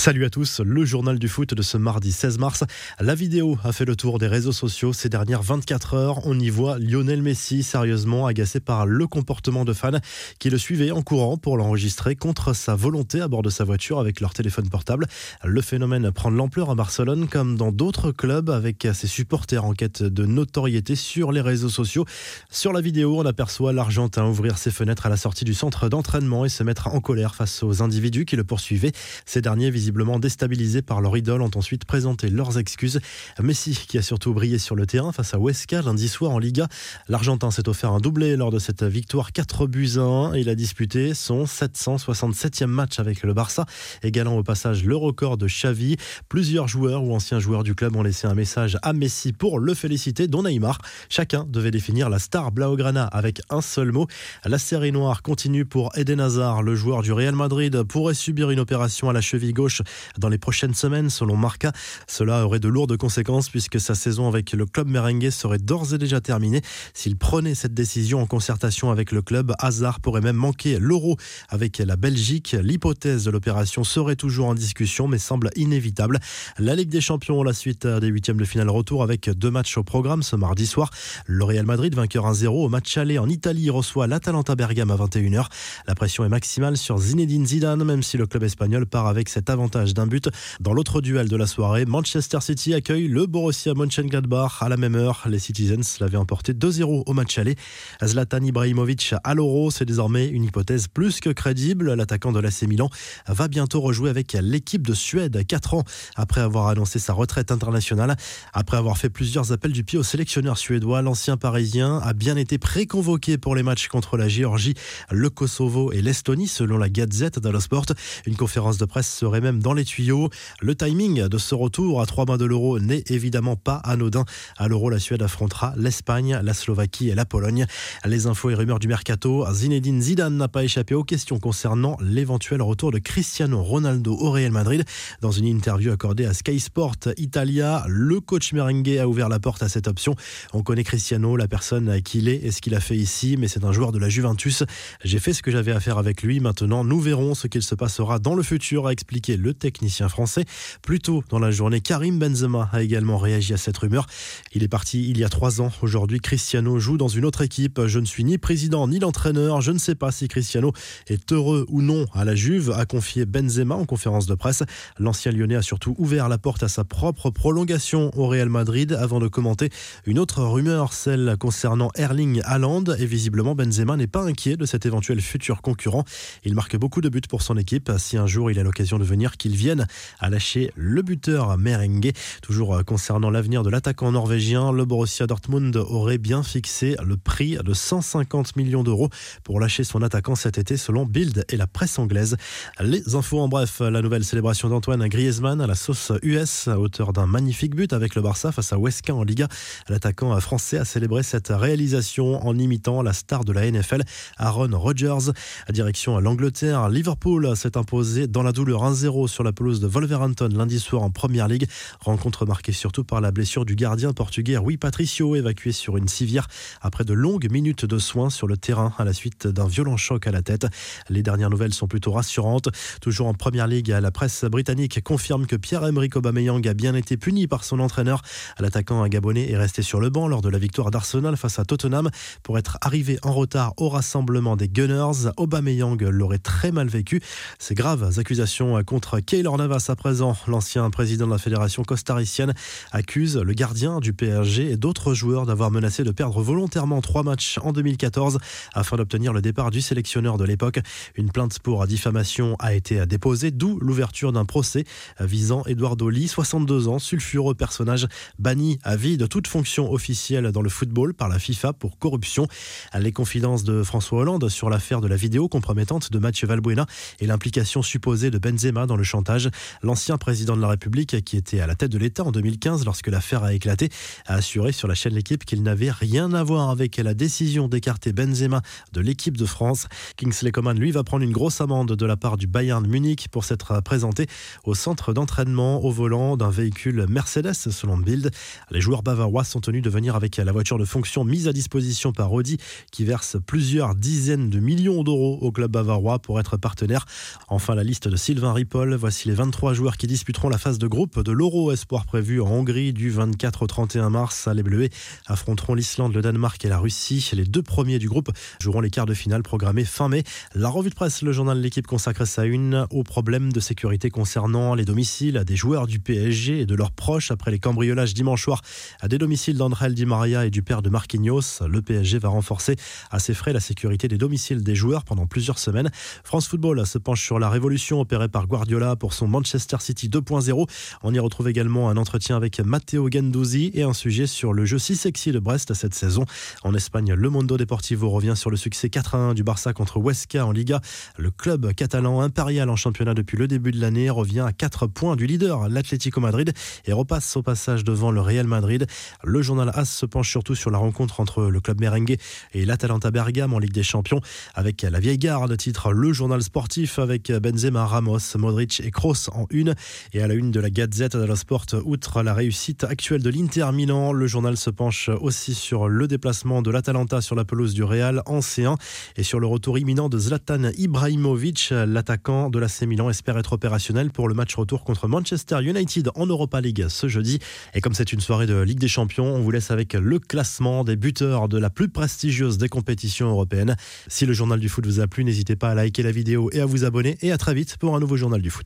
Salut à tous, le journal du foot de ce mardi 16 mars. La vidéo a fait le tour des réseaux sociaux ces dernières 24 heures. On y voit Lionel Messi sérieusement agacé par le comportement de fans qui le suivaient en courant pour l'enregistrer contre sa volonté à bord de sa voiture avec leur téléphone portable. Le phénomène prend de l'ampleur à Barcelone comme dans d'autres clubs avec ses supporters en quête de notoriété sur les réseaux sociaux. Sur la vidéo, on aperçoit l'Argentin ouvrir ses fenêtres à la sortie du centre d'entraînement et se mettre en colère face aux individus qui le poursuivaient. Ces derniers, visiblement déstabilisés par leur idole, ont ensuite présenté leurs excuses. Messi, qui a surtout brillé sur le terrain face à Huesca lundi soir en Liga, l'Argentin s'est offert un doublé lors de cette victoire 4 buts à 1. Il a disputé son 767e match avec le Barça, égalant au passage le record de Xavi. Plusieurs joueurs ou anciens joueurs du club ont laissé un message à Messi pour le féliciter, dont Neymar. Chacun devait définir la star Blaugrana avec un seul mot. La série noire continue pour Eden Hazard, le joueur du Real Madrid pourrait subir une opération à la cheville gauche dans les prochaines semaines, selon Marca. Cela aurait de lourdes conséquences puisque sa saison avec le club merengue serait d'ores et déjà terminée. S'il prenait cette décision en concertation avec le club, Hazard pourrait même manquer l'euro avec la Belgique. L'hypothèse de l'opération serait toujours en discussion mais semble inévitable. La Ligue des Champions, la suite des huitièmes de finale retour avec deux matchs au programme ce mardi soir. Le Real Madrid, vainqueur 1-0 au match aller en Italie, reçoit l'Atalanta Bergame à 21h. La pression est maximale sur Zinedine Zidane, même si le club espagnol part avec cet d'un but. Dans l'autre duel de la soirée, Manchester City accueille le Borussia Mönchengladbach à la même heure. Les Citizens l'avaient emporté 2-0 au match aller. Zlatan Ibrahimovic à l'Euro, c'est désormais une hypothèse plus que crédible. L'attaquant de l'AC Milan va bientôt rejouer avec l'équipe de Suède 4 ans après avoir annoncé sa retraite internationale. Après avoir fait plusieurs appels du pied au sélectionneur suédois, l'ancien parisien a bien été préconvoqué pour les matchs contre la Géorgie, le Kosovo et l'Estonie selon la Gazette dello Sport. Une conférence de presse serait même dans les tuyaux. Le timing de ce retour à trois mois de l'euro n'est évidemment pas anodin. À l'euro, la Suède affrontera l'Espagne, la Slovaquie et la Pologne. Les infos et rumeurs du mercato. Zinedine Zidane n'a pas échappé aux questions concernant l'éventuel retour de Cristiano Ronaldo au Real Madrid. Dans une interview accordée à Sky Sport Italia, le coach merengue a ouvert la porte à cette option. On connaît Cristiano, la personne qu'il est et ce qu'il a fait ici, mais c'est un joueur de la Juventus. J'ai fait ce que j'avais à faire avec lui. Maintenant, nous verrons ce qu'il se passera dans le futur, a expliqué le technicien français. Plus tôt dans la journée, Karim Benzema a également réagi à cette rumeur. Il est parti il y a trois ans. Aujourd'hui, Cristiano joue dans une autre équipe. Je ne suis ni président ni l'entraîneur. Je ne sais pas si Cristiano est heureux ou non à la Juve, a confié Benzema en conférence de presse. L'ancien lyonnais a surtout ouvert la porte à sa propre prolongation au Real Madrid avant de commenter une autre rumeur, celle concernant Erling Haaland. Et visiblement, Benzema n'est pas inquiet de cet éventuel futur concurrent. Il marque beaucoup de buts pour son équipe. Si un jour il a l'occasion de venir, qu'il vienne à lâcher le buteur merengue. Toujours euh, concernant l'avenir de l'attaquant norvégien, le Borussia Dortmund aurait bien fixé le prix de 150 millions d'euros pour lâcher son attaquant cet été selon Bild et la presse anglaise. Les infos en bref, la nouvelle célébration d'Antoine Griezmann à la sauce US, auteur d'un magnifique but avec le Barça face à Huesca en Liga. L'attaquant français a célébré cette réalisation en imitant la star de la NFL, Aaron Rodgers. Direction à l'Angleterre, Liverpool s'est imposé dans la douleur 1-0 sur la pelouse de Wolverhampton lundi soir en Première Ligue. Rencontre marquée surtout par la blessure du gardien portugais Rui Patricio, évacué sur une civière après de longues minutes de soins sur le terrain à la suite d'un violent choc à la tête. Les dernières nouvelles sont plutôt rassurantes. Toujours en Première Ligue, la presse britannique confirme que Pierre-Emerick Aubameyang a bien été puni par son entraîneur. L'attaquant gabonais est resté sur le banc lors de la victoire d'Arsenal face à Tottenham pour être arrivé en retard au rassemblement des Gunners. Aubameyang l'aurait très mal vécu. Ces graves accusations contre Keylor Navas à présent, l'ancien président de la fédération costaricienne, accuse le gardien du PSG et d'autres joueurs d'avoir menacé de perdre volontairement trois matchs en 2014 afin d'obtenir le départ du sélectionneur de l'époque. Une plainte pour diffamation a été déposée, d'où l'ouverture d'un procès visant Eduardo Lee, 62 ans, sulfureux personnage banni à vie de toute fonction officielle dans le football par la FIFA pour corruption. Les confidences de François Hollande sur l'affaire de la vidéo compromettante de Mathieu Valbuena et l'implication supposée de Benzema dans le chantage. L'ancien président de la République, qui était à la tête de l'État en 2015 lorsque l'affaire a éclaté, a assuré sur la chaîne L'équipe qu'il n'avait rien à voir avec la décision d'écarter Benzema de l'équipe de France. Kingsley Coman, lui, va prendre une grosse amende de la part du Bayern Munich pour s'être présenté au centre d'entraînement au volant d'un véhicule Mercedes, selon Bild. Les joueurs bavarois sont tenus de venir avec la voiture de fonction mise à disposition par Audi, qui verse plusieurs dizaines de millions d'euros au club bavarois pour être partenaire. Enfin, la liste de Sylvain Ripoll voici les 23 joueurs qui disputeront la phase de groupe de l'Euro Espoir prévu en Hongrie du 24 au 31 mars. Les Bleus affronteront l'Islande, le Danemark et la Russie. Les deux premiers du groupe joueront les quarts de finale programmés fin mai. La revue de presse, le journal de l'équipe consacre sa une aux problèmes de sécurité concernant les domiciles des joueurs du PSG et de leurs proches après les cambriolages dimanche soir à des domiciles d'André Di Maria et du père de Marquinhos. Le PSG va renforcer à ses frais la sécurité des domiciles des joueurs pendant plusieurs semaines. France Football se penche sur la révolution opérée par Guardiola pour son Manchester City 2.0. On y retrouve également un entretien avec Matteo Gendouzi et un sujet sur le jeu si sexy de Brest cette saison. En Espagne, le Mondo Deportivo revient sur le succès 4-1 du Barça contre Huesca en Liga. Le club catalan impérial en championnat depuis le début de l'année revient à 4 points du leader, l'Atlético Madrid, et repasse au passage devant le Real Madrid. Le journal AS se penche surtout sur la rencontre entre le club merengue et l'Atalanta Bergame en Ligue des Champions avec la vieille garde titre Le Journal Sportif avec Benzema, Ramos, Modric et Kroos en une. Et à la une de la Gazette de la Sport, outre la réussite actuelle de l'Inter Milan, le journal se penche aussi sur le déplacement de l'Atalanta sur la pelouse du Real en C1 et sur le retour imminent de Zlatan Ibrahimovic. L'attaquant de l'AC Milan espère être opérationnel pour le match retour contre Manchester United en Europa League ce jeudi. Et comme c'est une soirée de Ligue des Champions, on vous laisse avec le classement des buteurs de la plus prestigieuse des compétitions européennes. Si le journal du foot vous a plu, n'hésitez pas à liker la vidéo et à vous abonner. Et à très vite pour un nouveau journal du foot.